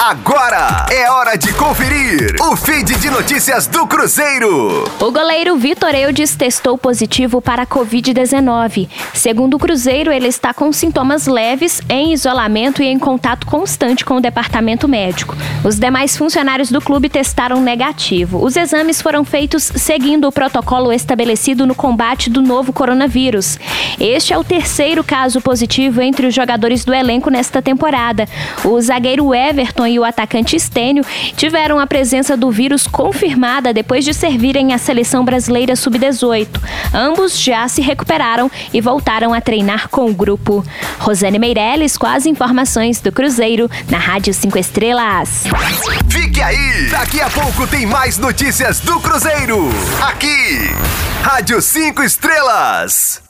Agora é hora de conferir o feed de notícias do Cruzeiro. O goleiro Vitor Eudes testou positivo para a Covid-19. Segundo o Cruzeiro, ele está com sintomas leves, em isolamento e em contato constante com o departamento médico. Os demais funcionários do clube testaram negativo. Os exames foram feitos seguindo o protocolo estabelecido no combate do novo coronavírus. Este é o terceiro caso positivo entre os jogadores do elenco nesta temporada. O zagueiro Everton e o atacante Stênio tiveram a presença do vírus confirmada depois de servirem à seleção brasileira sub-18. Ambos já se recuperaram e voltaram a treinar com o grupo. Rosane Meirelles com as informações do Cruzeiro na Rádio 5 Estrelas. Fique aí! Daqui a pouco tem mais notícias do Cruzeiro. Aqui, Rádio 5 Estrelas.